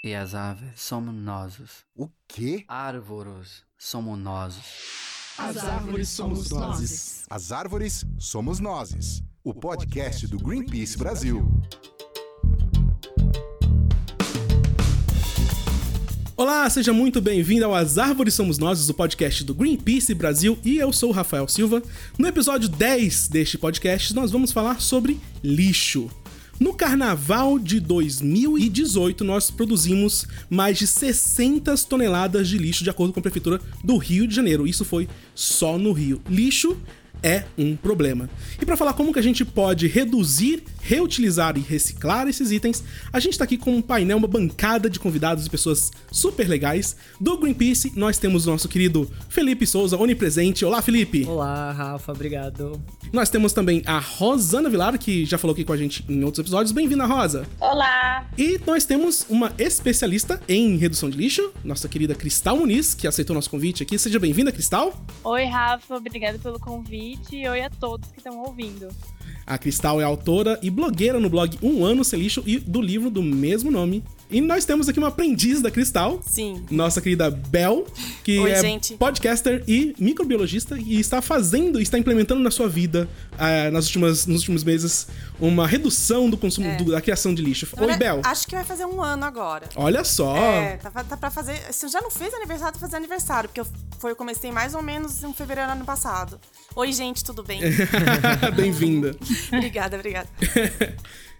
E as aves somos nós. O quê? Árvores somos nós. As árvores somos nós. As árvores somos nós. O podcast do Greenpeace Brasil. Olá, seja muito bem-vindo ao As Árvores Somos Nós, o podcast do Greenpeace Brasil, e eu sou o Rafael Silva. No episódio 10 deste podcast, nós vamos falar sobre lixo. No carnaval de 2018, nós produzimos mais de 60 toneladas de lixo, de acordo com a Prefeitura do Rio de Janeiro. Isso foi só no Rio. Lixo é um problema. E para falar como que a gente pode reduzir, reutilizar e reciclar esses itens, a gente está aqui com um painel, uma bancada de convidados e pessoas super legais. Do Greenpeace, nós temos o nosso querido Felipe Souza, onipresente. Olá, Felipe! Olá, Rafa, obrigado. Nós temos também a Rosana Vilar, que já falou aqui com a gente em outros episódios. Bem-vinda, Rosa! Olá! E nós temos uma especialista em redução de lixo, nossa querida Cristal Muniz, que aceitou nosso convite aqui. Seja bem-vinda, Cristal! Oi, Rafa, obrigada pelo convite e oi a todos que estão ouvindo. A Cristal é autora e blogueira no blog Um Ano Sem Lixo e do livro do mesmo nome. E nós temos aqui uma aprendiz da Cristal. Sim. Nossa querida Bel, que Oi, é gente. podcaster e microbiologista e está fazendo, está implementando na sua vida, ah, nas últimas, nos últimos meses, uma redução do consumo, É. do- da criação de lixo. Na Oi, verdade, Bel. Acho que vai fazer um ano agora. Olha só. É, tá, tá pra fazer. Se eu já não fez aniversário, tá fazer aniversário, porque eu, foi, eu comecei mais ou menos em fevereiro do ano passado. Oi, gente, tudo bem? Bem-vinda. obrigada, obrigada.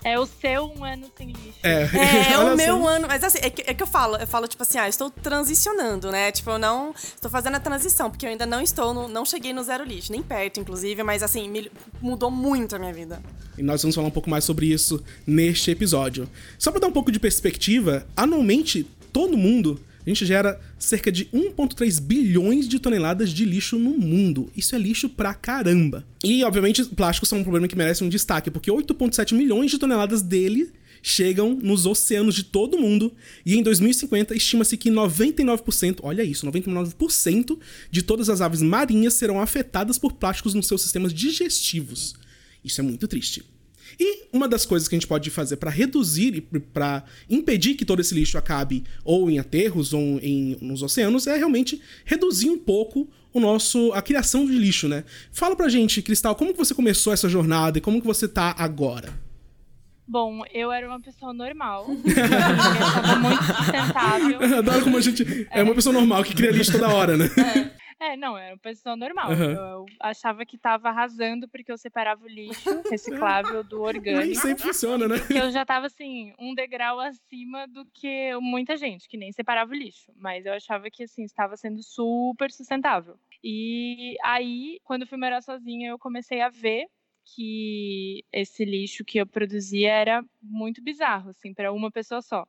É o seu um ano sem lixo. É, É, é o meu ano. Mas assim, é que, é que eu falo, eu falo, tipo assim, ah, estou transicionando, né? Tipo, eu não. Estou fazendo a transição, porque eu ainda não estou, no, não cheguei no zero lixo, nem perto, inclusive, mas assim, me- mudou muito a minha vida. E nós vamos falar um pouco mais sobre isso neste episódio. Só para dar um pouco de perspectiva, anualmente todo mundo a gente gera cerca de 1,3 bilhões de toneladas de lixo no mundo. Isso é lixo pra caramba. E, obviamente, plásticos são um problema que merece um destaque, porque 8,7 milhões de toneladas dele chegam nos oceanos de todo mundo. E em 2050, estima-se que 99%, olha isso, 99% de todas as aves marinhas serão afetadas por plásticos nos seus sistemas digestivos. Isso é muito triste. E uma das coisas que a gente pode fazer para reduzir e para impedir que todo esse lixo acabe ou em aterros ou em, nos oceanos é realmente reduzir um pouco o nosso a criação de lixo, né? Fala pra gente, Cristal, como que você começou essa jornada e como que você tá agora? Bom, eu era uma pessoa normal. eu tava muito sustentável. Adoro como a gente é uma pessoa normal que cria lixo toda hora, né? É, não, eu era uma pessoa normal. Aham. Eu, achava que tava arrasando porque eu separava o lixo reciclável do Nem orgânico. sempre funciona, né? Eu já tava assim, um degrau acima do que muita gente, que nem separava o lixo. Mas eu achava que assim, estava sendo super sustentável. E aí, quando eu fui morar sozinha, eu comecei a ver que esse lixo que eu produzia era muito bizarro, assim, para uma pessoa só.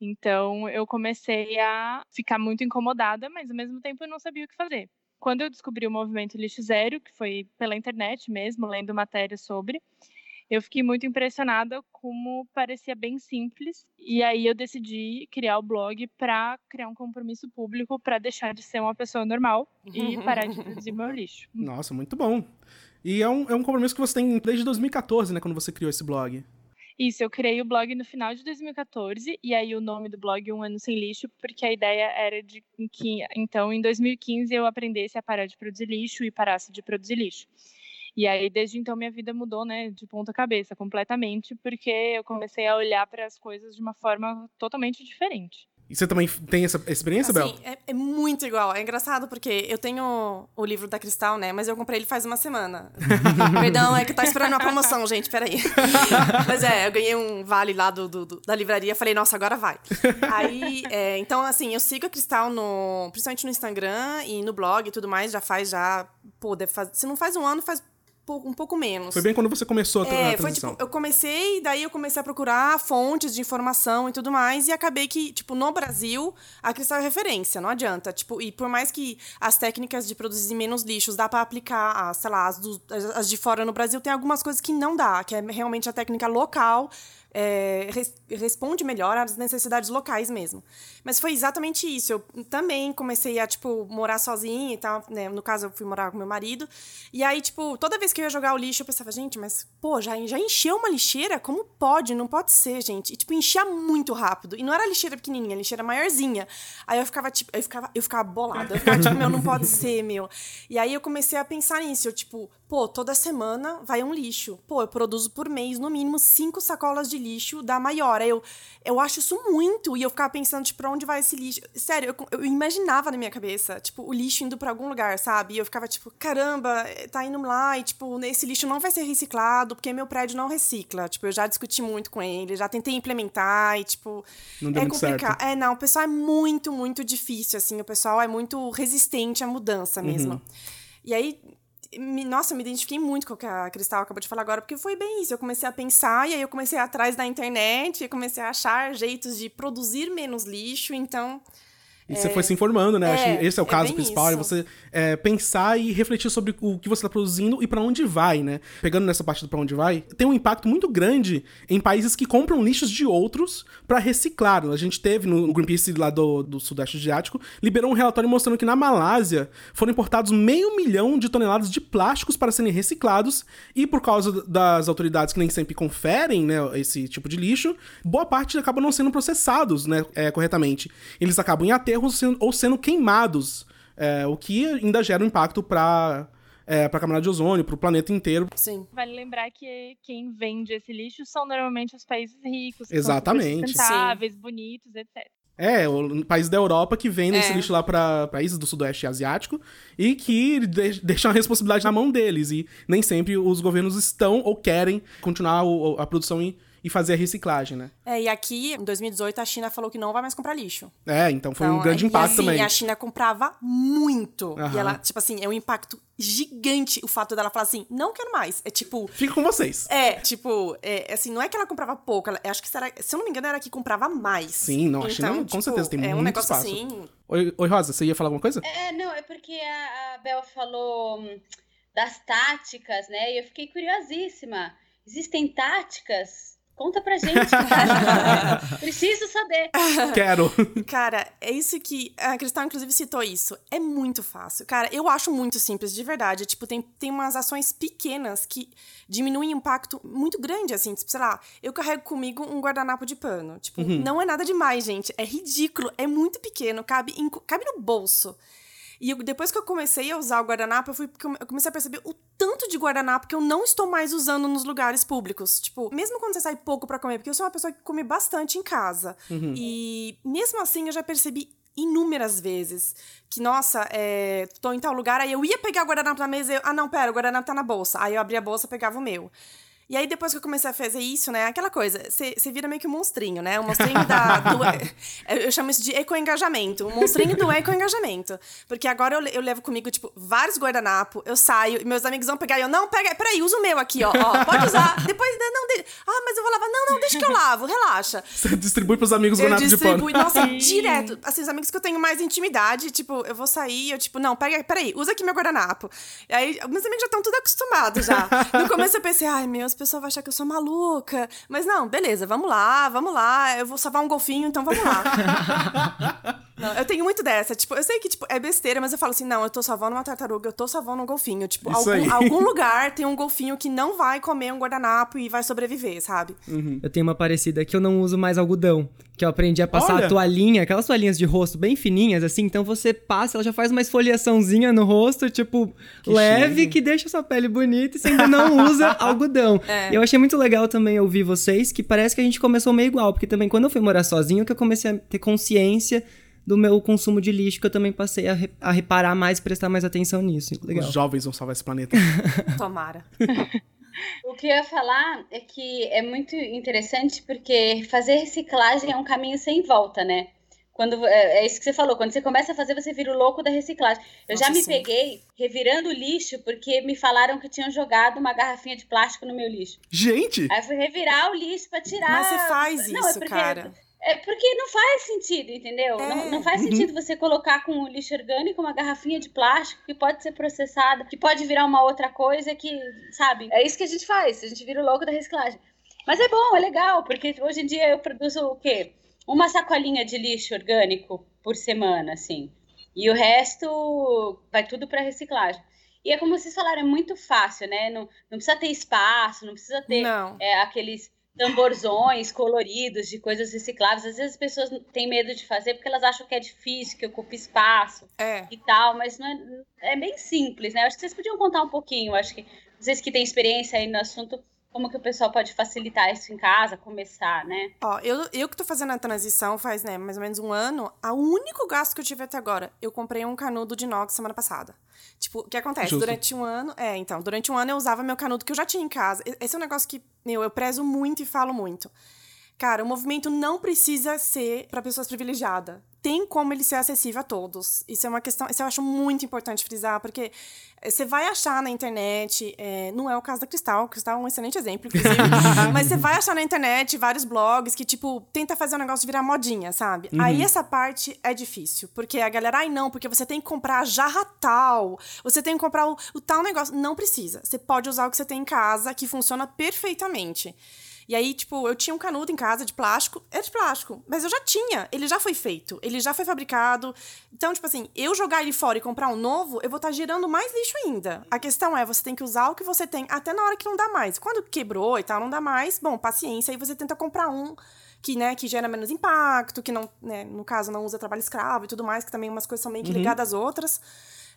Então eu comecei a ficar muito incomodada, mas ao mesmo tempo eu não sabia o que fazer. Quando eu descobri o movimento Lixo Zero, que foi pela internet mesmo, lendo matérias sobre, eu fiquei muito impressionada como parecia bem simples. E aí eu decidi criar o blog para criar um compromisso público para deixar de ser uma pessoa normal e parar de produzir meu lixo. Nossa, muito bom. E é um, é um compromisso que você tem desde 2014, né? Quando você criou esse blog. Isso, eu criei o blog no final de 2014, e aí o nome do blog Um Ano Sem Lixo, porque a ideia era de que, então, em 2015 eu aprendesse a parar de produzir lixo e parasse de produzir lixo. E aí, desde então, minha vida mudou, né, de ponta cabeça, completamente, porque eu comecei a olhar para as coisas de uma forma totalmente diferente. E você também tem essa experiência, Bel? Assim, é, é muito igual. É engraçado porque eu tenho o livro da Cristal, né? Mas eu comprei ele faz uma semana. Perdão, é que tá esperando uma promoção, gente. Peraí. mas é, eu ganhei um vale lá do, do- do- da livraria. Falei, nossa, agora vai. Aí, é, então, assim, eu sigo a Cristal no, principalmente no Instagram e no blog e tudo mais. Já faz, já. Pô, deve faz, se não faz um ano, faz pou- um pouco menos. Foi bem quando você começou a, tra- a É, foi transição. tipo, eu comecei, daí eu comecei a procurar fontes de informação e tudo mais, e acabei que, tipo, no Brasil, a Cristal é referência, não adianta. Tipo, e por mais que as técnicas de produzir menos lixos dá pra aplicar, sei lá, as, do- as de fora no Brasil, tem algumas coisas que não dá, que é realmente a técnica local, é, res- responde melhor às necessidades locais mesmo. Mas foi exatamente isso. Eu também comecei a, tipo, morar sozinha e tal, né? No caso, eu fui morar com meu marido. E aí, tipo, toda vez que eu ia jogar o lixo, eu pensava, gente, mas, pô, já, já encheu uma lixeira? Como pode? Não pode ser, gente. E, tipo, enchia muito rápido. E não era lixeira pequenininha, lixeira maiorzinha. Aí eu ficava, tipo, eu ficava, eu ficava bolada. Eu ficava, tipo, meu, não pode ser, meu. E aí eu comecei a pensar nisso. Eu, tipo, pô, toda semana vai um lixo. Pô, eu produzo por mês, no mínimo, cinco sacolas de lixo da maior. Aí eu, eu acho isso muito. E eu ficava pensando, tipo, pra onde vai esse lixo? Sério, eu, eu imaginava na minha cabeça, tipo, o lixo indo pra algum lugar, sabe? E eu ficava, tipo, caramba, tá indo lá e, tipo, esse lixo não vai ser reciclado porque meu prédio não recicla. Tipo, eu já discuti muito com ele, já tentei implementar e, tipo. Não deu é muito certo. complicado. É, não, o pessoal é muito, muito difícil, assim. O pessoal é muito resistente à mudança mesmo. Uhum. E aí, me- nossa, eu me identifiquei muito com o que a Cristal acabou de falar agora, porque foi bem isso. Eu comecei a pensar, e aí eu comecei atrás da internet, e comecei a achar jeitos de produzir menos lixo, então. E você foi se informando, né? Acho que é, esse é o é caso principal, é isso. você é, pensar e refletir sobre o que você está produzindo e pra onde vai, né? Pegando nessa parte do pra onde vai, tem um impacto muito grande em países que compram lixos de outros pra reciclar. A gente teve no Greenpeace lá do, do Sudeste Asiático, liberou um relatório mostrando que na Malásia foram importados meio milhão de toneladas de plásticos para serem reciclados e por causa das autoridades que nem sempre conferem, né, esse tipo de lixo, boa parte acaba não sendo processados, né, é, corretamente. Eles acabam em aterros sendo- ou sendo queimados, é, o que ainda gera um impacto para é, para a camada de ozônio, para o planeta inteiro. Sim. Vale lembrar que quem vende esse lixo são normalmente os países ricos, que Exatamente. sustentáveis, bonitos, etc. É, o país da Europa que vende É. esse lixo lá para países do Sudeste Asiático e que de deixam a responsabilidade na mão deles. E nem sempre os governos estão ou querem continuar o- a produção e, e fazer a reciclagem, né? É, e aqui, em 2018, a China falou que não vai mais comprar lixo. É, então foi um Então, grande e impacto assim, também. A China comprava muito. Aham. E ela, tipo assim, é um impacto gigante o fato dela falar assim, não quero mais. É tipo, Fica com vocês. É, tipo, é, assim, não é que ela comprava pouco, ela, acho que será, se eu não me engano, era que comprava mais. Sim, não, a China, com certeza, tem é um muito negócio espaço. assim. Oi, oi, Rosa, você ia falar alguma coisa? É, não, é porque a, a Bel falou hum, das táticas, né? E eu fiquei curiosíssima. Existem táticas? Conta pra gente. Preciso saber. Quero. Cara, é isso que. A Cristal, inclusive, citou isso. É muito fácil. Cara, eu acho muito simples, de verdade. Tipo, tem, tem umas ações pequenas que diminuem o impacto muito grande, assim. Tipo, sei lá, eu carrego comigo um guardanapo de pano. Tipo, não é nada demais, gente. É ridículo. É muito pequeno. Cabe, em- cabe no bolso. E eu- depois que eu comecei a usar o guardanapo, eu, fui, eu comecei a perceber o tanto de guardanapo que eu não estou mais usando nos lugares públicos. Tipo, mesmo quando você sai pouco pra comer, porque eu sou uma pessoa que come bastante em casa. E mesmo assim eu já percebi inúmeras vezes que, nossa, é, tô em tal lugar, aí eu ia pegar o guardanapo na mesa e eu, ah, não, pera, o guardanapo tá na bolsa. Aí eu abria a bolsa, pegava o meu. E aí, depois que eu comecei a fazer isso, né? Aquela coisa, você vira meio que um monstrinho, né? O monstrinho da. Do, eu chamo isso de eco-engajamento. O monstrinho do eco-engajamento. Porque agora eu, eu levo comigo, tipo, vários guardanapos, eu saio, e meus amigos vão pegar e eu, não, pega, peraí, usa o meu aqui, ó. ó pode usar. Depois, né, não, de, ah, mas eu vou lavar. Não, não, deixa que eu lavo, relaxa. Você distribui pros amigos o guardanapo de pano. nossa, direto. Assim, os amigos que eu tenho mais intimidade, tipo, eu vou sair, eu, tipo, não, pega, peraí, usa aqui meu guardanapo. E aí, meus amigos já estão tudo acostumados já. No começo eu pensei, ai, meu, as pessoas vão achar que eu sou maluca. Mas não, beleza, vamos lá, vamos lá. Eu vou salvar um golfinho, então vamos lá. Não, eu tenho muito dessa. Tipo, eu sei que tipo, é besteira, mas eu falo assim: não, eu tô salvando uma tartaruga, eu tô salvando um golfinho. Tipo, algum, algum lugar tem um golfinho que não vai comer um guardanapo e vai sobreviver, sabe? Eu tenho uma parecida que eu não uso mais algodão. Que eu aprendi a passar Olha! a toalhinha, aquelas toalhinhas de rosto bem fininhas, assim. Então você passa, ela já faz uma esfoliaçãozinha no rosto, tipo, leve, chique. que deixa sua pele bonita e você ainda não usa algodão. É. E eu achei muito legal também ouvir vocês, que parece que a gente começou meio igual. Porque também quando eu fui morar sozinho, que eu comecei a ter consciência do meu consumo de lixo, que eu também passei a, re- a reparar mais, prestar mais atenção nisso. Legal. Os jovens vão salvar esse planeta. Tomara. O que eu ia falar é que é muito interessante porque fazer reciclagem é um caminho sem volta, né? Quando, é, é isso que você falou, quando você começa a fazer, você vira o louco da reciclagem. Eu já Nossa, me sim. peguei revirando o lixo porque me falaram que tinham jogado uma garrafinha de plástico no meu lixo. Gente! Aí eu fui revirar o lixo pra tirar. Mas você faz Não, é isso, porque- cara. É porque não faz sentido, entendeu? É. Não, não faz sentido você colocar com o lixo orgânico uma garrafinha de plástico que pode ser processada, que pode virar uma outra coisa que, sabe? É isso que a gente faz, a gente vira o louco da reciclagem. Mas é bom, é legal, porque hoje em dia eu produzo o quê? Uma sacolinha de lixo orgânico por semana, assim. E o resto vai tudo para reciclagem. E é como vocês falaram, é muito fácil, né? Não, não precisa ter espaço, não precisa ter Não. é, aqueles tamborzões coloridos de coisas recicláveis. Às vezes as pessoas têm medo de fazer porque elas acham que é difícil, que ocupa espaço É. e tal, mas não é, é bem simples, né? Acho que vocês podiam contar um pouquinho, acho que vocês que têm experiência aí no assunto, como que o pessoal pode facilitar isso em casa, começar, né? Ó, eu, eu que tô fazendo a transição faz, né, mais ou menos um ano, o único gasto que eu tive até agora, eu comprei um canudo de inox semana passada. Tipo, o que acontece? Justo. Durante um ano, é, então, durante um ano eu usava meu canudo que eu já tinha em casa. Esse é um negócio que, meu, eu prezo muito e falo muito. Cara, o movimento não precisa ser para pessoas privilegiadas. Tem como ele ser acessível a todos. Isso é uma questão, isso eu acho muito importante frisar, porque eh, você vai achar na internet, eh, não é o caso da Cristal, Cristal é um excelente exemplo, inclusive, mas você vai achar na internet vários blogs que, tipo, tenta fazer o negócio virar modinha, sabe? Aí essa parte é difícil, porque a galera, ai não, porque você tem que comprar a jarra tal, você tem que comprar o, o tal negócio. Não precisa. Você pode usar o que você tem em casa, que funciona perfeitamente. E aí, tipo, eu tinha um canudo em casa de plástico. É de plástico, mas eu já tinha. Ele já foi feito, ele já foi fabricado. Então, tipo assim, eu jogar ele fora e comprar um novo, eu vou estar gerando mais lixo ainda. A questão é, você tem que usar o que você tem até na hora que não dá mais. Quando quebrou e tal, não dá mais, bom, paciência, aí você tenta comprar um que, né, que gera menos impacto, que não, né, no caso, não usa trabalho escravo e tudo mais, que também umas coisas são meio que ligadas às outras.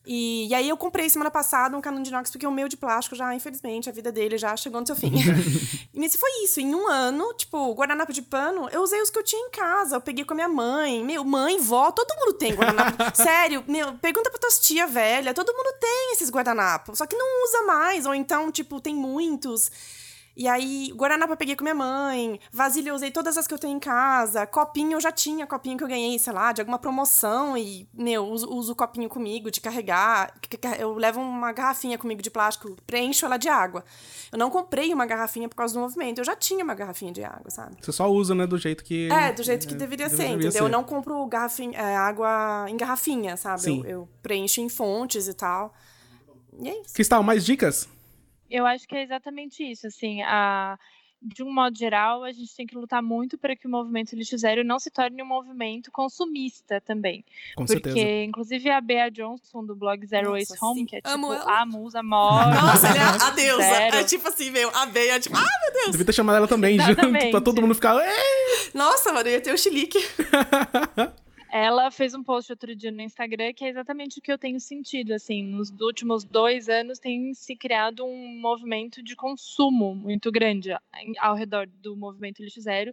E, e aí eu comprei semana passada um canudo de inox, porque o meu de plástico já, infelizmente, a vida dele já chegou no seu fim. e nesse foi isso. Em um ano, tipo, guardanapo de pano, eu usei os que eu tinha em casa. Eu peguei com a minha mãe. Meu, mãe, vó, todo mundo tem guardanapo. Sério, meu, pergunta pra tuas tia velha. Todo mundo tem esses guardanapos. Só que não usa mais. Ou então, tipo, tem muitos. E aí, guardanapo eu peguei com minha mãe, vasilha eu usei todas as que eu tenho em casa, copinho eu já tinha, copinho que eu ganhei, sei lá, de alguma promoção e, meu, uso, uso o copinho comigo de carregar, eu levo uma garrafinha comigo de plástico, preencho ela de água. Eu não comprei uma garrafinha por causa do movimento, eu já tinha uma garrafinha de água, sabe? Você só usa, né, do jeito que. É, do jeito que deveria ser, deveria entendeu? ser. Eu não compro garrafinha, é, água em garrafinha, sabe? Eu, eu preencho em fontes e tal. E é isso. Cristal, mais dicas? Eu acho que é exatamente isso, assim, a de um modo geral, a gente tem que lutar muito para que o movimento lixo zero não se torne um movimento consumista também. Com Porque, certeza. inclusive, a Bea Johnson, do blog Zero Nossa, Waste Home, sim. que é Amo tipo ela. a musa maior. Nossa, ela é a, deusa. zero. É tipo assim, meu, a Bea, tipo, ah, meu Deus. Devia ter chamado ela também, junto, pra todo mundo ficar. "Ei!" Nossa, mano, eu ia ter o chilique. Ela fez um post outro dia no Instagram que é exatamente o que eu tenho sentido, assim, nos últimos dois anos tem se criado um movimento de consumo muito grande ao redor do movimento lixo zero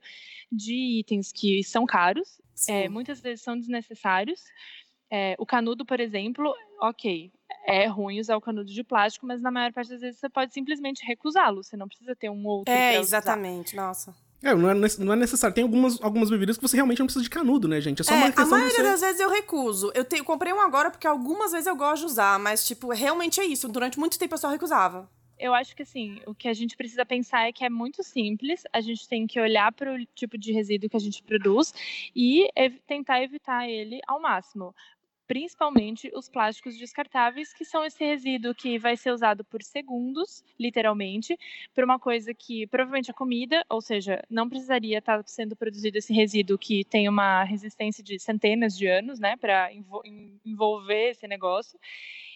de itens que são caros, é, muitas vezes são desnecessários. É, o canudo, por exemplo, ok, é ruim usar o canudo de plástico, mas na maior parte das vezes você pode simplesmente recusá-lo, você não precisa ter um outro. É, pra usar. exatamente, nossa. É, não é, não é necessário. Tem algumas, algumas bebidas que você realmente não precisa de canudo, né, gente? É só É, uma a questão de maioria você. das vezes eu recuso. Eu, te- comprei um agora porque algumas vezes eu gosto de usar, mas, tipo, realmente é isso. Durante muito tempo eu só recusava. eu acho que assim, o que a gente precisa pensar é que é muito simples. A gente tem que olhar para o tipo de resíduo que a gente produz e ev- tentar evitar ele ao máximo. Principalmente os plásticos descartáveis, que são esse resíduo que vai ser usado por segundos, literalmente, para uma coisa que provavelmente é comida, ou seja, não precisaria estar sendo produzido esse resíduo que tem uma resistência de centenas de anos, né, para envolver esse negócio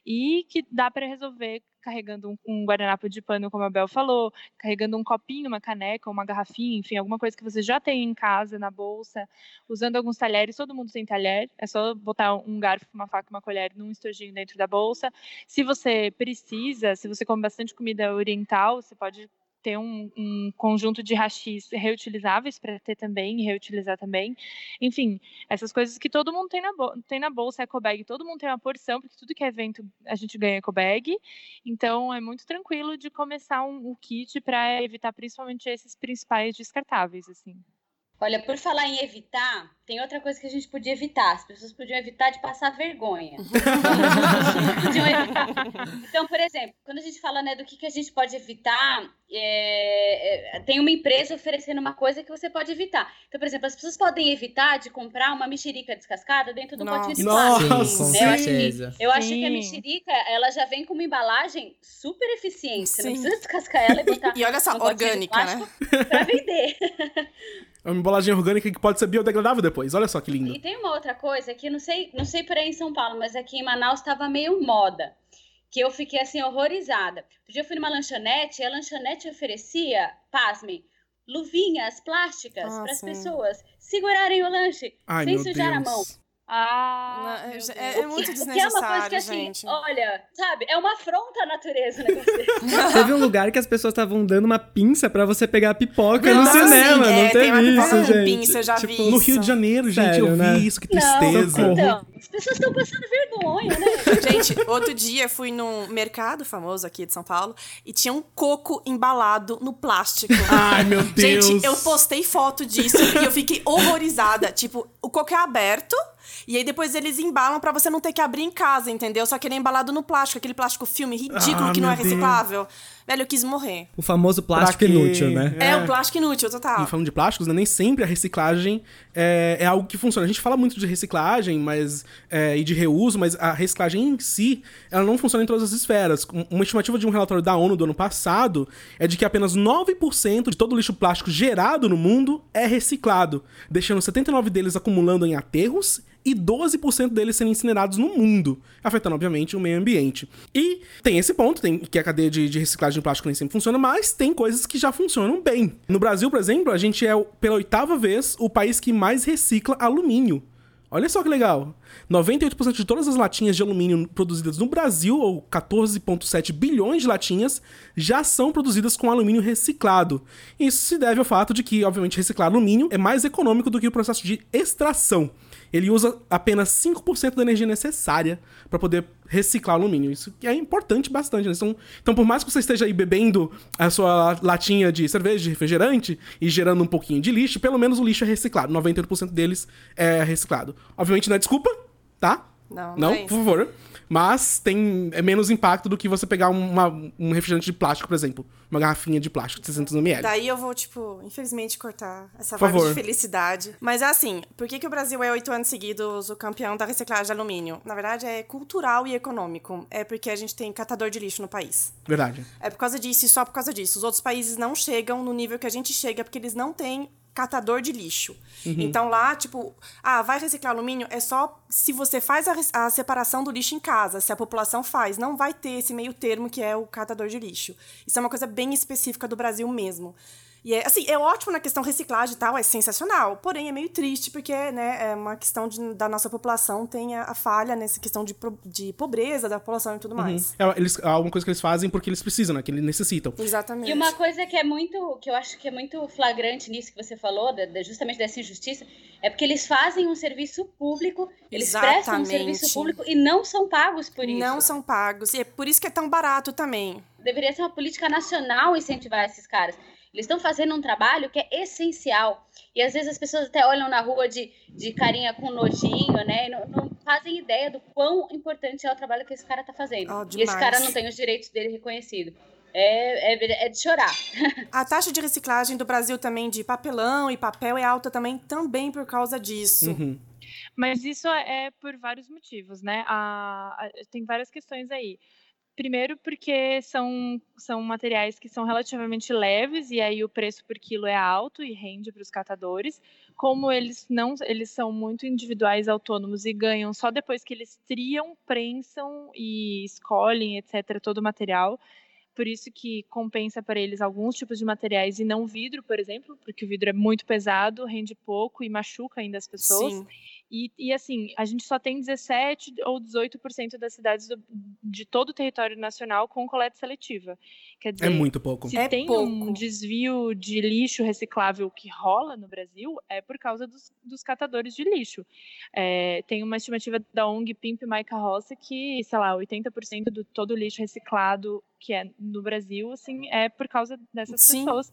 e que dá para resolver carregando um, um guardanapo de pano, como a Bel falou, carregando um copinho, uma caneca, uma garrafinha, enfim, alguma coisa que você já tem em casa, na bolsa, usando alguns talheres, todo mundo tem talher, é só botar um garfo, uma faca, uma colher num estojinho dentro da bolsa. Se você precisa, se você come bastante comida oriental, você pode ter um, um conjunto de hashis reutilizáveis para ter também e reutilizar também. Enfim, essas coisas que todo mundo tem na, tem na bolsa, eco bag, todo mundo tem uma porção, porque tudo que é evento a gente ganha eco bag. Então é muito tranquilo de começar um, um kit para evitar principalmente esses principais descartáveis, assim. Olha, por falar em evitar, tem outra coisa que a gente podia evitar. As pessoas podiam evitar de passar vergonha. Podiam evitar. Então, por exemplo, quando a gente fala né, do que, que a gente pode evitar, é, é, tem uma empresa oferecendo uma coisa que você pode evitar. Então, por exemplo, as pessoas podem evitar de comprar uma mexerica descascada dentro do potinho de Nossa, plástico. Sim, com né? Eu acho que- certeza. Eu acho que a mexerica, ela já vem com uma embalagem super eficiente. Você não Sim. precisa descascar ela e botar E olha só, orgânica, né? Pra vender. É uma embalagem orgânica que pode ser biodegradável depois. Olha só que lindo. E tem uma outra coisa que não sei, não sei por aí em São Paulo, mas aqui em Manaus estava meio moda. Que eu fiquei assim horrorizada. Outro dia eu fui numa lanchonete e a lanchonete oferecia, pasmem, luvinhas plásticas Ah, para as pessoas segurarem o lanche Ai, sem sujar a mão. Ah, Não, é- é- é muito Que é uma coisa desnecessário, que assim, gente. olha, sabe, é uma afronta à natureza o negócio desse. Teve um lugar que as pessoas estavam dando uma pinça pra você pegar a pipoca no Nossa, cinema. sim, não é, tem uma teve pipoca isso, com gente. pinça, eu já vi No Rio isso. de Janeiro, gente, Sério, eu vi né? isso, que Não, tristeza. então, as pessoas estão passando vergonha, né? Gente, outro dia fui num mercado famoso aqui de São Paulo e tinha um coco embalado no plástico. Ai, meu Deus. Gente, eu postei foto disso e eu fiquei horrorizada. Tipo, o coco é aberto e aí depois eles embalam pra você não ter que abrir em casa, entendeu? Só que ele é embalado no plástico, aquele plástico filme ridículo Ah, que não é meu Deus. reciclável. Velho, eu quis morrer. O famoso plástico quê? inútil, né? É, o plástico inútil, total. E falando de plásticos, né, nem sempre a reciclagem é, é algo que funciona. A gente fala muito de reciclagem mas, é, e de reuso, mas a reciclagem em si, ela não funciona em todas as esferas. Um- Uma estimativa de um relatório da ONU do ano passado é de que apenas 9% de todo o lixo plástico gerado no mundo é reciclado, deixando 79% deles acumulando em aterros e 12% deles sendo incinerados no mundo, afetando, obviamente, o meio ambiente. E tem esse ponto, tem que a cadeia de, de reciclagem de plástico nem sempre funciona, mas tem coisas que já funcionam bem. No Brasil, por exemplo, a gente é, pela oitava vez, o país que mais recicla alumínio. Olha só que legal. 98% de todas as latinhas de alumínio produzidas no Brasil, ou 14,7 bilhões de latinhas, já são produzidas com alumínio reciclado. Isso se deve ao fato de que, obviamente, reciclar alumínio é mais econômico do que o processo de extração. Ele usa apenas 5% da energia necessária para poder reciclar alumínio. Isso é importante bastante. Né? Então, então, por mais que você esteja aí bebendo a sua latinha de cerveja, de refrigerante e gerando um pouquinho de lixo, pelo menos o lixo é reciclado. 98% deles é reciclado. Obviamente não é desculpa, tá? Não, Não, não é por favor. Mas tem é menos impacto do que você pegar uma- um refrigerante de plástico, por exemplo. Uma garrafinha de plástico de 600ml. Daí eu vou, tipo, infelizmente cortar essa vibe de felicidade. Mas é assim, por que, que o Brasil é oito anos seguidos o campeão da reciclagem de alumínio? Na verdade, é cultural e econômico. É porque a gente tem catador de lixo no país. Verdade. É por causa disso e só por causa disso. Os outros países não chegam no nível que a gente chega porque eles não têm catador de lixo. Então lá, tipo, ah, vai reciclar alumínio? É só se você faz a, a separação do lixo em casa, se a população faz. Não vai ter esse meio termo que é o catador de lixo. Isso é uma coisa bem específica do Brasil mesmo. E é, assim, é ótimo na questão reciclagem e tal, é sensacional. Porém, é meio triste porque, né, é uma questão de- da nossa população tem a, a falha nessa questão de, de pobreza da população e tudo mais. É, eles, é alguma coisa que eles fazem porque eles precisam, né? Que eles necessitam. Exatamente. E uma coisa que é muito, que eu acho que é muito flagrante nisso que você falou, da- da- justamente dessa injustiça, é porque eles fazem um serviço público, eles prestam um Exatamente. serviço público e não são pagos por isso. Não são pagos. E é por isso que é tão barato também. Deveria ser uma política nacional incentivar esses caras. Eles estão fazendo um trabalho que é essencial. E às vezes as pessoas até olham na rua de, de carinha com nojinho, né? E não, não fazem ideia do quão importante é o trabalho que esse cara tá fazendo. Oh, e esse cara não tem os direitos dele reconhecidos. É, é, é de chorar. A taxa de reciclagem do Brasil também de papelão e papel é alta também, também por causa disso. Uhum. Mas isso é por vários motivos, né? A- a- tem várias questões aí. Primeiro, porque são, são materiais que são relativamente leves e aí o preço por quilo é alto e rende para os catadores. Como eles não, eles são muito individuais, autônomos e ganham só depois que eles triam, prensam e escolhem, etc., todo o material. Por isso que compensa para eles alguns tipos de materiais e não vidro, por exemplo, porque o vidro é muito pesado, rende pouco e machuca ainda as pessoas. Sim. E, e, assim, a gente só tem 17 ou 18% das cidades do- de todo o território nacional com coleta seletiva. Quer dizer, É muito pouco. se É tem pouco. um desvio de lixo reciclável que rola no Brasil, é por causa dos, dos catadores de lixo. É, tem uma estimativa da ONG Pimp My Carroça que, sei lá, 80% do todo o lixo reciclado que é no Brasil, assim, é por causa dessas Sim. pessoas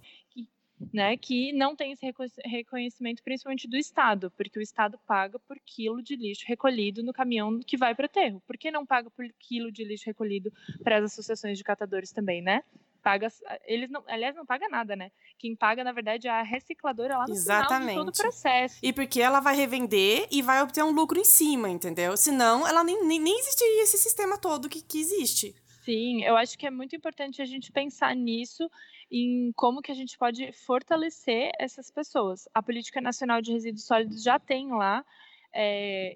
né, que não tem esse reconhecimento principalmente do Estado, porque o Estado paga por quilo de lixo recolhido no caminhão que vai para o aterro. Por que não paga por quilo de lixo recolhido para as associações de catadores também, né? Paga, eles não, aliás, não paga nada, né? Quem paga, na verdade, é a recicladora lá no Exatamente. final de todo o processo. E porque ela vai revender e vai obter um lucro em cima, entendeu? Senão, ela nem, nem, nem existiria esse sistema todo que, que existe. Sim, eu acho que é muito importante a gente pensar nisso, em como que a gente pode fortalecer essas pessoas. A Política Nacional de Resíduos Sólidos já tem lá é,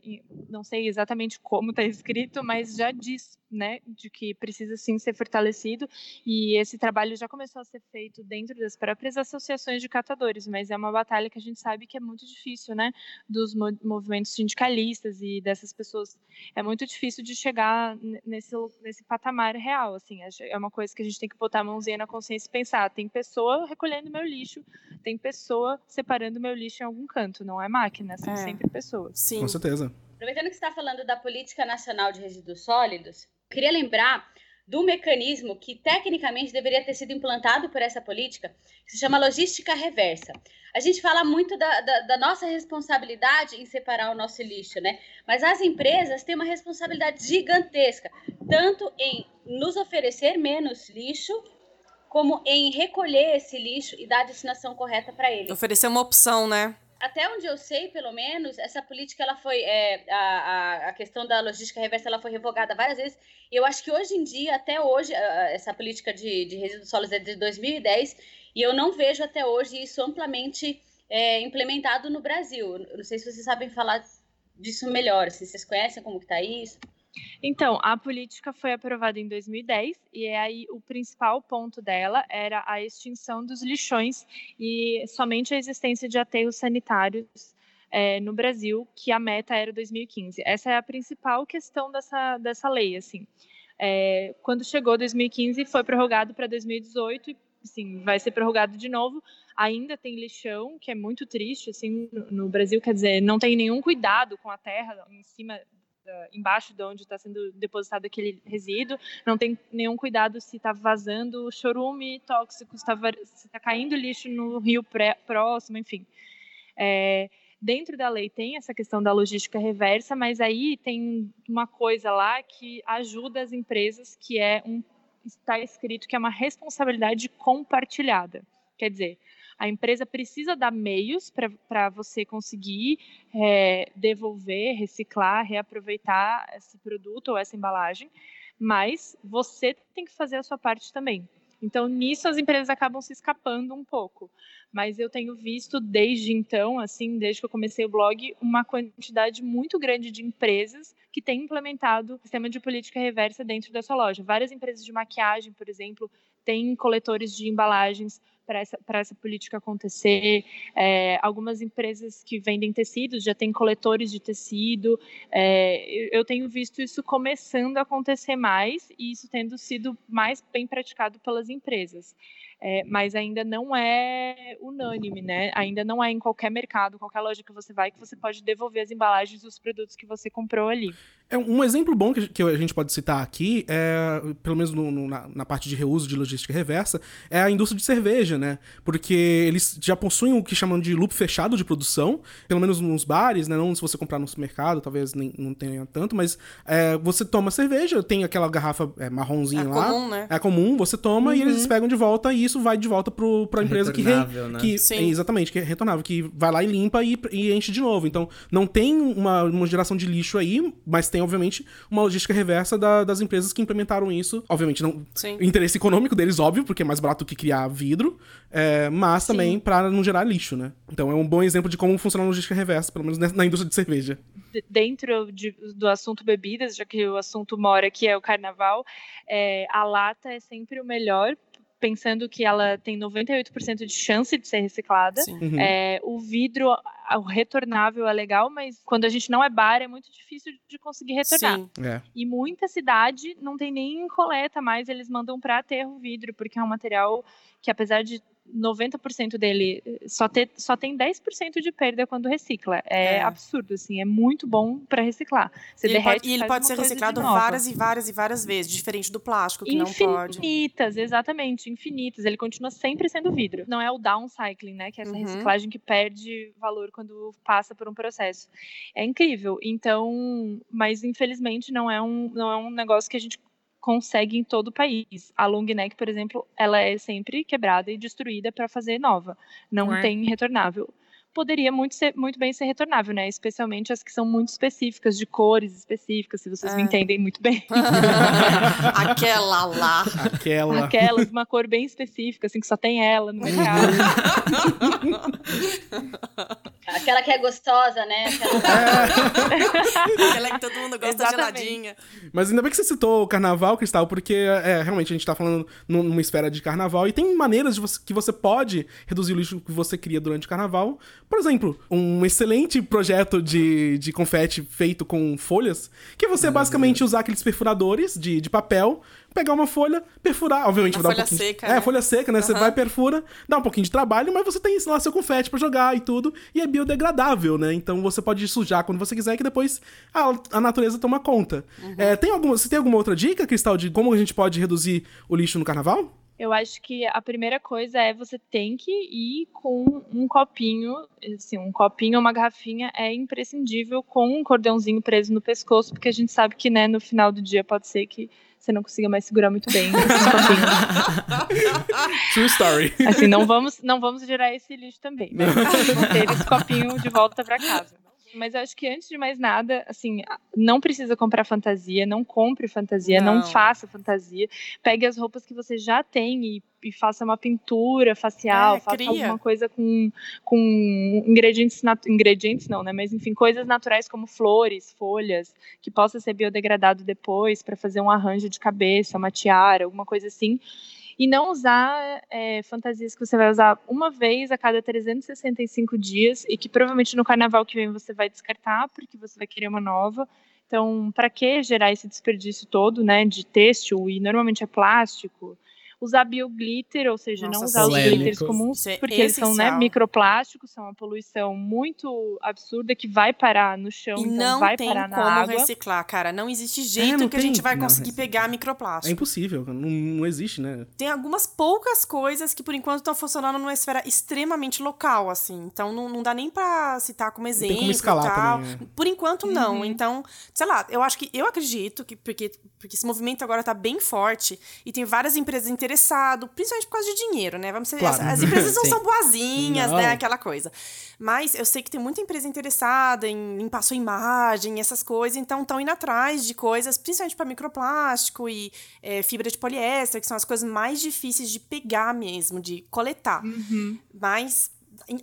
não sei exatamente como está escrito, mas já diz, né, de que precisa sim ser fortalecido e esse trabalho já começou a ser feito dentro das próprias associações de catadores, mas é uma batalha que a gente sabe que é muito difícil, né, dos movimentos sindicalistas e dessas pessoas, é muito difícil de chegar nesse, nesse patamar real, assim, é uma coisa que a gente tem que botar a mãozinha na consciência e pensar, tem pessoa recolhendo meu lixo, tem pessoa separando meu lixo em algum canto, não é máquina, são é. sempre pessoas. Sim. Com certeza. Aproveitando que você está falando da Política Nacional de Resíduos Sólidos, queria lembrar do mecanismo que tecnicamente deveria ter sido implantado por essa política, que se chama logística reversa. A gente fala muito da, da, da, nossa responsabilidade em separar o nosso lixo, né? Mas as empresas têm uma responsabilidade gigantesca, tanto em nos oferecer menos lixo, como em recolher esse lixo e dar a destinação correta para ele. Oferecer uma opção, né? Até onde eu sei, pelo menos, essa política ela foi é, a, a, questão da logística reversa ela foi revogada várias vezes. Eu acho que hoje em dia, até hoje, essa política de, de resíduos sólidos é de 2010 e eu não vejo até hoje isso amplamente é, implementado no Brasil. Não sei se vocês sabem falar disso melhor, se vocês conhecem como que está isso. Então, a política foi aprovada em 2010 e aí o principal ponto dela era a extinção dos lixões e somente a existência de aterros sanitários é, no Brasil, que a meta era 2015. Essa é a principal questão dessa, dessa lei, assim. É, quando chegou 2015, foi prorrogado para 2018 e assim, vai ser prorrogado de novo. Ainda tem lixão, que é muito triste, assim, no Brasil, quer dizer, não tem nenhum cuidado com a terra em cima embaixo de onde está sendo depositado aquele resíduo, não tem nenhum cuidado se está vazando chorume tóxico, se está tá caindo lixo no rio pré, próximo, enfim. É, dentro da lei tem essa questão da logística reversa, mas aí tem uma coisa lá que ajuda as empresas, que é um está escrito que é uma responsabilidade compartilhada. Quer dizer, a empresa precisa dar meios para você conseguir é, devolver, reciclar, reaproveitar esse produto ou essa embalagem, mas você tem que fazer a sua parte também. Então, nisso as empresas acabam se escapando um pouco. Mas eu tenho visto desde então, assim, desde que eu comecei o blog, uma quantidade muito grande de empresas que têm implementado sistema de política reversa dentro da sua loja. Várias empresas de maquiagem, por exemplo, têm coletores de embalagens para essa, essa política acontecer. É, algumas empresas que vendem tecidos já têm coletores de tecido. É, eu tenho visto isso começando a acontecer mais e isso tendo sido mais bem praticado pelas empresas. É, mas ainda não é unânime, né? Ainda não é em qualquer mercado, qualquer loja que você vai, que você pode devolver as embalagens dos produtos que você comprou ali. É um exemplo bom que, que a gente pode citar aqui, é, pelo menos no, no, na, na, parte de reuso de logística reversa, é a indústria de cerveja, né? Porque eles já possuem o que chamam de loop fechado de produção, pelo menos nos bares, né? Não se você comprar no supermercado, talvez nem, não tenha tanto, mas é, você toma cerveja, tem aquela garrafa é, marronzinha é lá. Comum, né? É comum, você toma uhum. e eles pegam de volta e isso vai de volta pro, pra empresa que, re, né? que Sim. exatamente, que é retornável, que vai lá e limpa e, e enche de novo. Então, não tem uma, uma geração de lixo aí, mas tem, obviamente, uma logística reversa da, das empresas que implementaram isso. Obviamente, não. Sim. Interesse econômico deles, óbvio, porque é mais barato que criar vidro, é, mas Sim. também para não gerar lixo, né? Então é um bom exemplo de como funciona a logística reversa, pelo menos na indústria de cerveja. Dentro de, do assunto bebidas, já que o assunto mora aqui é o carnaval, é, a lata é sempre o melhor pensando que ela tem 98% de chance de ser reciclada. Uhum. É, o vidro, o retornável é legal, mas quando a gente não é bar, é muito difícil de conseguir retornar. É. E muita cidade não tem nem coleta mais, eles mandam para aterro vidro, porque é um material que, apesar de 90% dele só, ter, só tem 10% de perda quando recicla. É, É. absurdo, assim, é muito bom para reciclar. Você E ele derrete pode, e ele pode ser reciclado várias e várias e várias vezes, diferente do plástico, que não pode. Infinitas, exatamente, infinitas. Ele continua sempre sendo vidro. Não é o downcycling, né? Que é essa Uhum. reciclagem que perde valor quando passa por um processo. É incrível. Então, mas infelizmente não é um, não é um negócio que a gente consegue em todo o país. A long neck, por exemplo, ela é sempre quebrada e destruída para fazer nova. Não Ué. tem retornável. Poderia muito, ser, muito bem ser retornável, né? Especialmente as que são muito específicas, de cores específicas, se vocês me É. entendem muito bem. Aquela lá. Aquela. Aquelas, uma cor bem específica, assim, que só tem ela no mercado. Aquela que é gostosa, né? Aquela- Aquela que todo mundo gosta Exatamente. geladinha. Mas ainda bem que você citou o carnaval, Cristal, porque é, realmente a gente tá falando num- numa esfera de carnaval e tem maneiras de você- que você pode reduzir o lixo que você cria durante o carnaval. Por exemplo, um excelente projeto de, de confete feito com folhas, que você basicamente usar aqueles perfuradores de, de papel, pegar uma folha, perfurar, obviamente Uma vai dar um folha pouquinho seca, É, né? folha seca, né? Você Aham. vai, perfura, dá um pouquinho de trabalho, mas você tem lá seu confete pra jogar e tudo, e é biodegradável, né? Então você pode sujar quando você quiser, que depois a, a natureza toma conta. Uhum. É, tem alguma, você tem alguma outra dica, Cristal, de como a gente pode reduzir o lixo no carnaval? Eu acho que a primeira coisa é você tem que ir com um copinho, assim, um copinho ou uma garrafinha é imprescindível com um cordãozinho preso no pescoço, porque a gente sabe que, né, no final do dia pode ser que você não consiga mais segurar muito bem esses copinhos. True story. Assim, não vamos, não vamos gerar esse lixo também, né? Vamos ter esse copinho de volta para casa. Mas eu acho que antes de mais nada, assim, não precisa comprar fantasia, não compre fantasia, não, Não. faça fantasia. Pegue as roupas que você já tem e, e faça uma pintura facial, É, faça cria. alguma coisa com, com ingredientes, ingredientes não, né? Mas enfim, coisas naturais como flores, folhas, que possa ser biodegradado depois para fazer um arranjo de cabeça, uma tiara, alguma coisa assim e não usar é, fantasias que você vai usar uma vez a cada 365 dias e que provavelmente no carnaval que vem você vai descartar porque você vai querer uma nova. Então, para que gerar esse desperdício todo, né, de têxtil e normalmente é plástico? Usar bioglitter, ou seja, não Nossa, usar os polêmico. glitters comuns, é porque eles são né, essencial. microplásticos, são uma poluição muito absurda que vai parar no chão, E então não vai tem parar na como água. reciclar, cara. Não existe jeito não que a gente tem. vai Não conseguir recicla. pegar É microplástico. impossível, não, não existe, né? Tem algumas poucas coisas que, por enquanto, estão funcionando numa esfera extremamente local, assim. Então, não, não dá nem pra citar como exemplo tem como escalar e tal. também, é. Por enquanto, não. Uhum. Então, sei lá, eu acho que... Eu acredito que... Porque, porque esse movimento agora tá bem forte e tem várias empresas interessadas, principalmente por causa de dinheiro, né? Vamos ser, Claro. as, as empresas não são boazinhas, Não. né? Aquela coisa. Mas eu sei que tem muita empresa interessada em limpar sua imagem, essas coisas, então estão indo atrás de coisas, principalmente para microplástico e é, fibra de poliéster, que são as coisas mais difíceis de pegar mesmo, de coletar. Uhum. Mas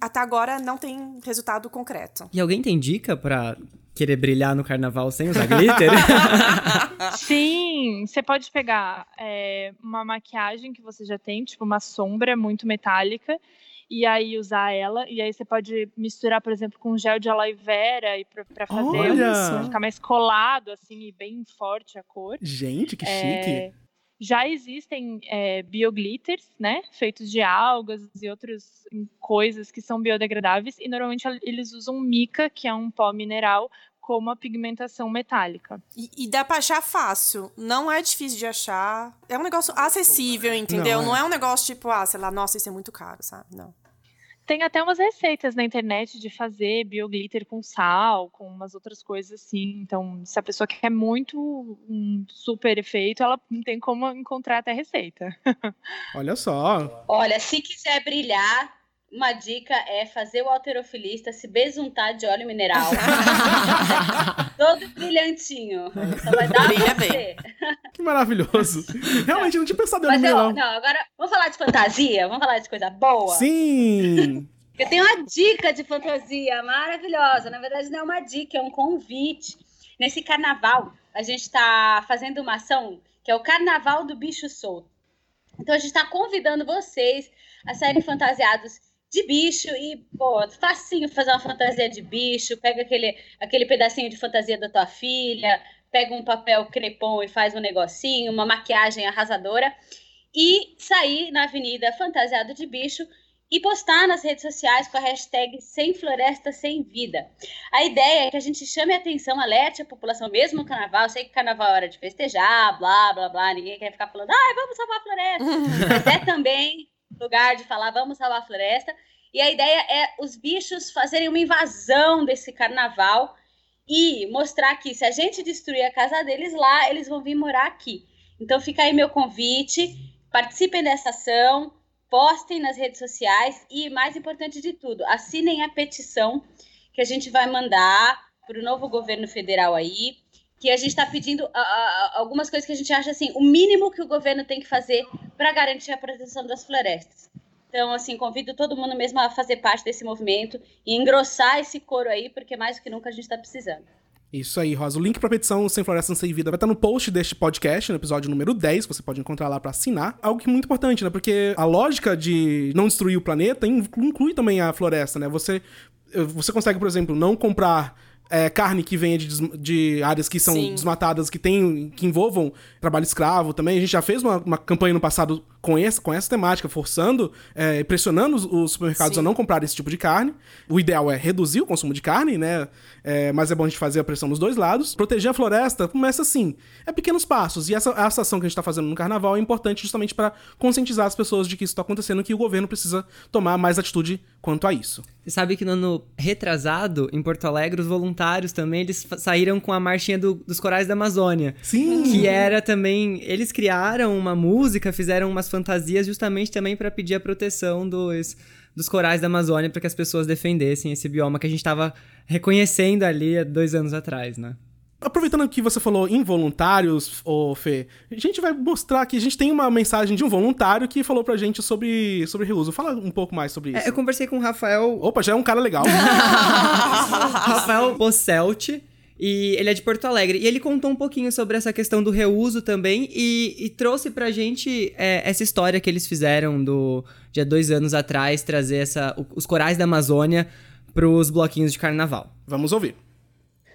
até agora não tem resultado concreto. E alguém tem dica pra querer brilhar no carnaval sem usar glitter? Sim, você pode pegar é, uma maquiagem que você já tem, tipo uma sombra muito metálica, e aí usar ela. E aí você pode misturar, por exemplo, com gel de aloe vera e pra, pra fazer Olha! pra ficar mais colado, assim, e bem forte a cor. Gente, que chique. É, já existem é, bioglitters, né? Feitos de algas e outras coisas que são biodegradáveis. E normalmente eles usam mica, que é um pó mineral, como a pigmentação metálica. E, e dá pra achar fácil. Não é difícil de achar. É um negócio acessível, entendeu? Não, Não é. é, um negócio tipo, ah, sei lá, nossa, isso é muito caro, sabe? Não. Tem até umas receitas na internet de fazer bioglitter com sal, com umas outras coisas assim. Então, se a pessoa quer muito um super efeito, ela não tem como encontrar até receita. Olha só. Olha, se quiser brilhar, uma dica é fazer o alterofilista se besuntar de óleo mineral. Todo brilhantinho. Só vai dar Brilha pra bem. você. Que maravilhoso. Realmente, eu não tinha pensado em eu, mineral. não, agora vamos falar de fantasia? Vamos falar de coisa boa? Sim! Eu tenho uma dica de fantasia maravilhosa. Na verdade, não é uma dica, é um convite. Nesse carnaval, a gente está fazendo uma ação que é o Carnaval do Bicho Solto. Então, a gente está convidando vocês a saírem fantasiados de bicho e, pô, facinho fazer uma fantasia de bicho. Pega aquele, aquele pedacinho de fantasia da tua filha, pega um papel crepom e faz um negocinho, uma maquiagem arrasadora. e sair na avenida fantasiado de bicho e postar nas redes sociais com a hashtag Sem Floresta Sem Vida. A ideia é que a gente chame a atenção, alerte a população, mesmo no carnaval. Sei que carnaval é hora de festejar, blá, blá, blá. Ninguém quer ficar falando, ai, vamos salvar a floresta. Mas é também lugar de falar, vamos salvar a floresta. E a ideia é os bichos fazerem uma invasão desse carnaval e mostrar que se a gente destruir a casa deles lá, eles vão vir morar aqui. Então fica aí meu convite, participem dessa ação, postem nas redes sociais e, mais importante de tudo, assinem a petição que a gente vai mandar para o novo governo federal aí, que a gente está pedindo a, a, algumas coisas que a gente acha assim, o mínimo que o governo tem que fazer para garantir a proteção das florestas. Então, assim, convido todo mundo mesmo a fazer parte desse movimento e engrossar esse coro aí, porque mais do que nunca a gente está precisando. Isso aí, Rosa. O link pra petição Sem Floresta Sem Vida vai estar no post deste podcast, no episódio número 10, você pode encontrar lá para assinar. Algo que é muito importante, né? Porque a lógica de não destruir o planeta inclui também a floresta, né? Você, você consegue, por exemplo, não comprar é, carne que venha de, de áreas que são Sim. desmatadas, que tem, que envolvam trabalho escravo também. A gente já fez uma, uma campanha no passado com essa, com essa temática, forçando, é, pressionando os, os supermercados Sim. a não comprar esse tipo de carne. O ideal é reduzir o consumo de carne, né? É, mas é bom a gente fazer a pressão nos dois lados. Proteger a floresta começa assim, é pequenos passos. E essa, essa ação que a gente está fazendo no carnaval é importante justamente para conscientizar as pessoas de que isso está acontecendo, que o governo precisa tomar mais atitude quanto a isso. Você sabe que no ano retrasado, em Porto Alegre, os voluntários também, eles saíram com a marchinha do, dos corais da Amazônia. Sim! Que era também... Eles criaram uma música, fizeram umas fantasias justamente também para pedir a proteção dos, dos corais da Amazônia para que as pessoas defendessem esse bioma que a gente estava reconhecendo ali há dois anos atrás, né? Aproveitando que você falou involuntários, ô Fê, a gente vai mostrar que a gente tem uma mensagem de um voluntário que falou pra gente sobre, sobre reuso. Fala um pouco mais sobre é, isso. É, eu conversei com o Rafael. Opa, já é um cara legal. Rafael Posselt. E ele é de Porto Alegre. E ele contou um pouquinho sobre essa questão do reuso também e, e trouxe pra gente é, essa história que eles fizeram do, de há dois anos atrás, trazer essa, os corais da Amazônia pros bloquinhos de carnaval. Vamos ouvir.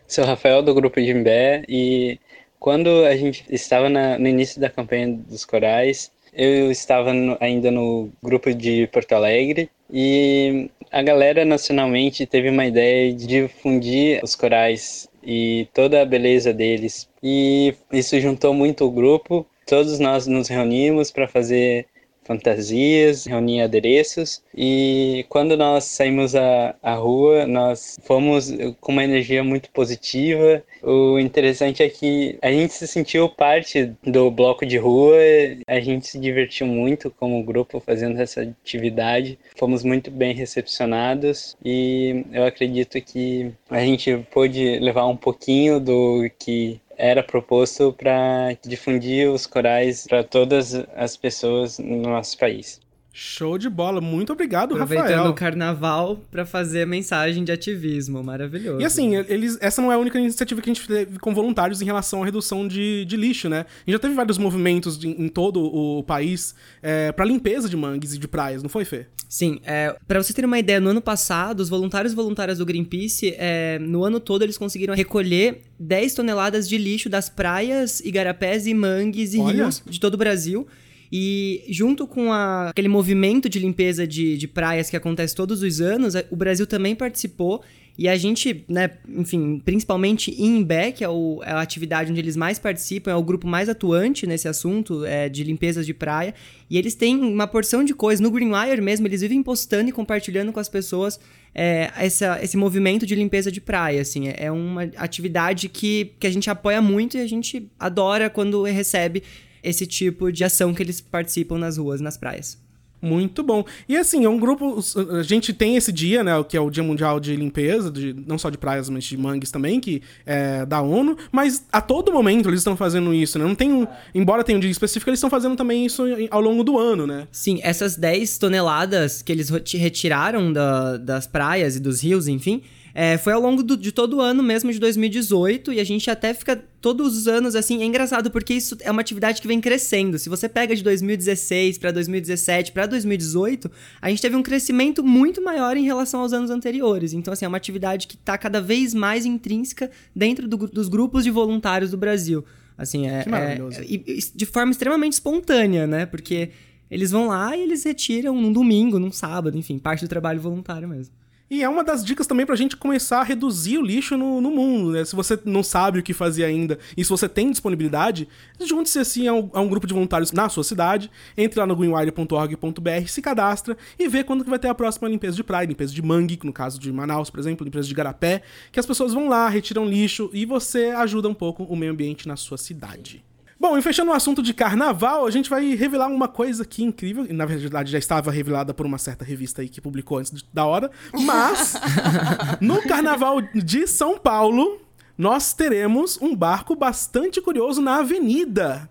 Sou Rafael do grupo de Imbé e quando a gente estava na, no início da campanha dos corais, eu estava no, ainda no grupo de Porto Alegre e a galera nacionalmente teve uma ideia de difundir os corais e toda a beleza deles. E isso juntou muito o grupo. Todos nós nos reunimos para fazer fantasias, reunir adereços e quando nós saímos à, à rua, nós fomos com uma energia muito positiva. O interessante é que a gente se sentiu parte do bloco de rua, a gente se divertiu muito como grupo fazendo essa atividade. Fomos muito bem recepcionados e eu acredito que a gente pôde levar um pouquinho do que era proposto para difundir os corais para todas as pessoas no nosso país. Show de bola, muito obrigado, Aproveitando Rafael. Aproveitando o carnaval para fazer mensagem de ativismo, maravilhoso. E assim, eles, essa não é a única iniciativa que a gente teve com voluntários em relação à redução de, de lixo, né? A gente já teve vários movimentos de, em todo o país é, para limpeza de mangues e de praias, não foi, Fê? Sim, é, para vocês terem uma ideia, no ano passado, os voluntários e voluntárias do Greenpeace, é, no ano todo, eles conseguiram recolher 10 toneladas de lixo das praias, igarapés e mangues e Olha. rios de todo o Brasil. E junto com a, aquele movimento de limpeza de, de praias que acontece todos os anos, o Brasil também participou. E a gente, né, enfim, principalmente em Imbé, que é, o, é, a atividade onde eles mais participam, é o grupo mais atuante nesse assunto é, de limpezas de praia. E eles têm uma porção de coisas. No Greenwire mesmo, eles vivem postando e compartilhando com as pessoas é, essa, esse movimento de limpeza de praia, assim. É, é uma atividade que, que a gente apoia muito e a gente adora quando recebe esse tipo de ação que eles participam nas ruas, nas praias. Muito bom. E assim, é um grupo. A gente tem esse dia, né? Que é o Dia Mundial de Limpeza, de, não só de praias, mas de mangues também, que é da ONU. Mas a todo momento eles estão fazendo isso, né? Não tem um. Embora tenha um dia específico, eles estão fazendo também isso ao longo do ano, né? Sim, essas 10 toneladas que eles retiraram da, das praias e dos rios, enfim, é, foi ao longo do, de todo o ano mesmo de 2018 e a gente até fica todos os anos assim. É engraçado porque isso é uma atividade que vem crescendo. Se você pega de 2016 para 2017 para 2018, a gente teve um crescimento muito maior em relação aos anos anteriores. Então, assim, é uma atividade que está cada vez mais intrínseca dentro do, dos grupos de voluntários do Brasil. Assim, é, Que maravilhoso. é- e de forma extremamente espontânea, né? Porque eles vão lá e eles retiram num domingo, num sábado, enfim, parte do trabalho voluntário mesmo. E é uma das dicas também pra gente começar a reduzir o lixo no, no mundo, né? Se você não sabe o que fazer ainda e se você tem disponibilidade, junte-se assim a um, a um grupo de voluntários na sua cidade, entre lá no greenwire.org.br, se cadastra e vê quando que vai ter a próxima limpeza de praia, limpeza de mangue, no caso de Manaus, por exemplo, limpeza de Garapé, que as pessoas vão lá, retiram lixo e você ajuda um pouco o meio ambiente na sua cidade. Bom, e fechando o assunto de carnaval, a gente vai revelar uma coisa aqui incrível. E na verdade já estava revelada por uma certa revista aí que publicou antes da hora. Mas, no carnaval de São Paulo, nós teremos um barco bastante curioso na avenida.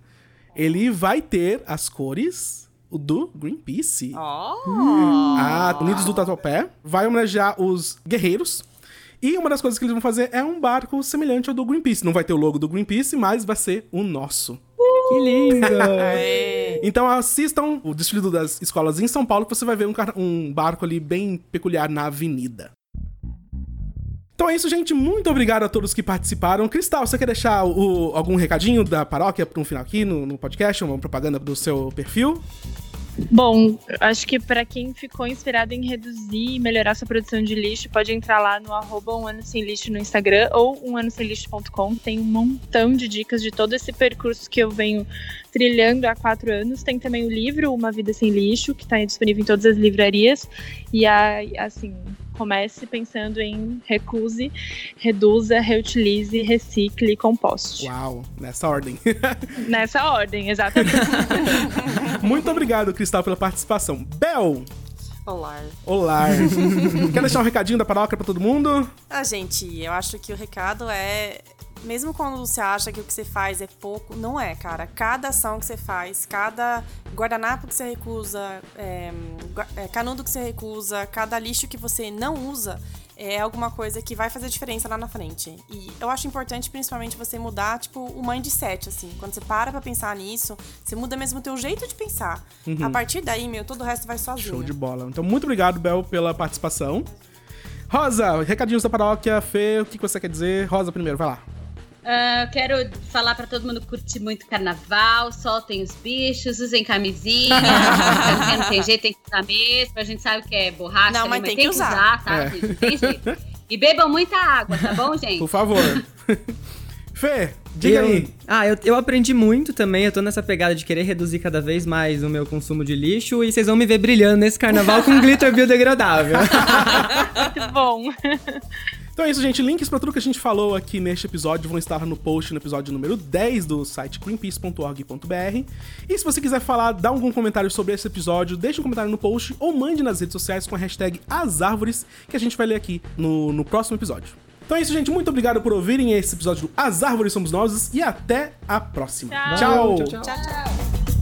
Ele vai ter as cores do Greenpeace. A Unidos do Tatuapé vai homenagear os guerreiros. E uma das coisas que eles vão fazer é um barco semelhante ao do Greenpeace. Não vai ter o logo do Greenpeace, mas vai ser o nosso. Que lindo! Então assistam o desfile das escolas em São Paulo, que você vai ver um, um barco ali bem peculiar na avenida. Então é isso, gente. Muito obrigado a todos que participaram. Cristal, você quer deixar o- algum recadinho da paróquia para um final aqui no, no podcast? Uma propaganda do seu perfil? Bom, acho que para quem ficou inspirado em reduzir e melhorar sua produção de lixo, pode entrar lá no arroba um ano sem lixo no Instagram ou umanosemlixo.com. Tem um montão de dicas de todo esse percurso que eu venho trilhando há quatro anos. Tem também o livro Uma Vida Sem Lixo, que está disponível em todas as livrarias. E aí, assim, comece pensando em recuse, reduza, reutilize, recicle e composte. Uau, nessa ordem. Nessa ordem, exatamente. Muito obrigado, Cristal, pela participação. Bel, Olá. olá. quer deixar um recadinho da paróquia para todo mundo? Ah, gente, eu acho que o recado é. Mesmo quando você acha que o que você faz é pouco, não é, cara. Cada ação que você faz, cada guardanapo que você recusa, é, é, canudo que você recusa, cada lixo que você não usa, é alguma coisa que vai fazer diferença lá na frente. E eu acho importante, principalmente, você mudar, tipo, o mindset, assim. Quando você para pra pensar nisso, você muda mesmo o teu jeito de pensar. A partir daí, meu, todo o resto vai sozinho. Show de bola. Então, muito obrigado, Bel, pela participação. Rosa, recadinhos da paróquia. Fê, o que você quer dizer? Rosa, primeiro, vai lá. Eu quero falar pra todo mundo curtir muito carnaval, soltem os bichos, usem camisinha. camisinha não tem jeito, tem que usar mesmo. A gente sabe que é borracha, Não, ali, mas tem que usar. tá? É. gente? Tem jeito. E bebam muita água, tá bom, gente? Por favor. Fê, diga Eu- aí. Ah, eu, eu aprendi muito também. Eu tô nessa pegada de querer reduzir cada vez mais o meu consumo de lixo. E vocês vão me ver brilhando nesse carnaval com glitter biodegradável. Muito bom. Então é isso, gente. Links pra tudo que a gente falou aqui neste episódio vão estar no post no episódio número 10 do site greenpeace.org.br. E se você quiser falar, dar algum comentário sobre esse episódio, deixe um comentário no post ou mande nas redes sociais com a hashtag As Árvores, que a gente vai ler aqui no, no próximo episódio. Então é isso, gente. Muito obrigado por ouvirem esse episódio do As Árvores Somos Nós e até a próxima. Tchau. Tchau. Tchau, tchau.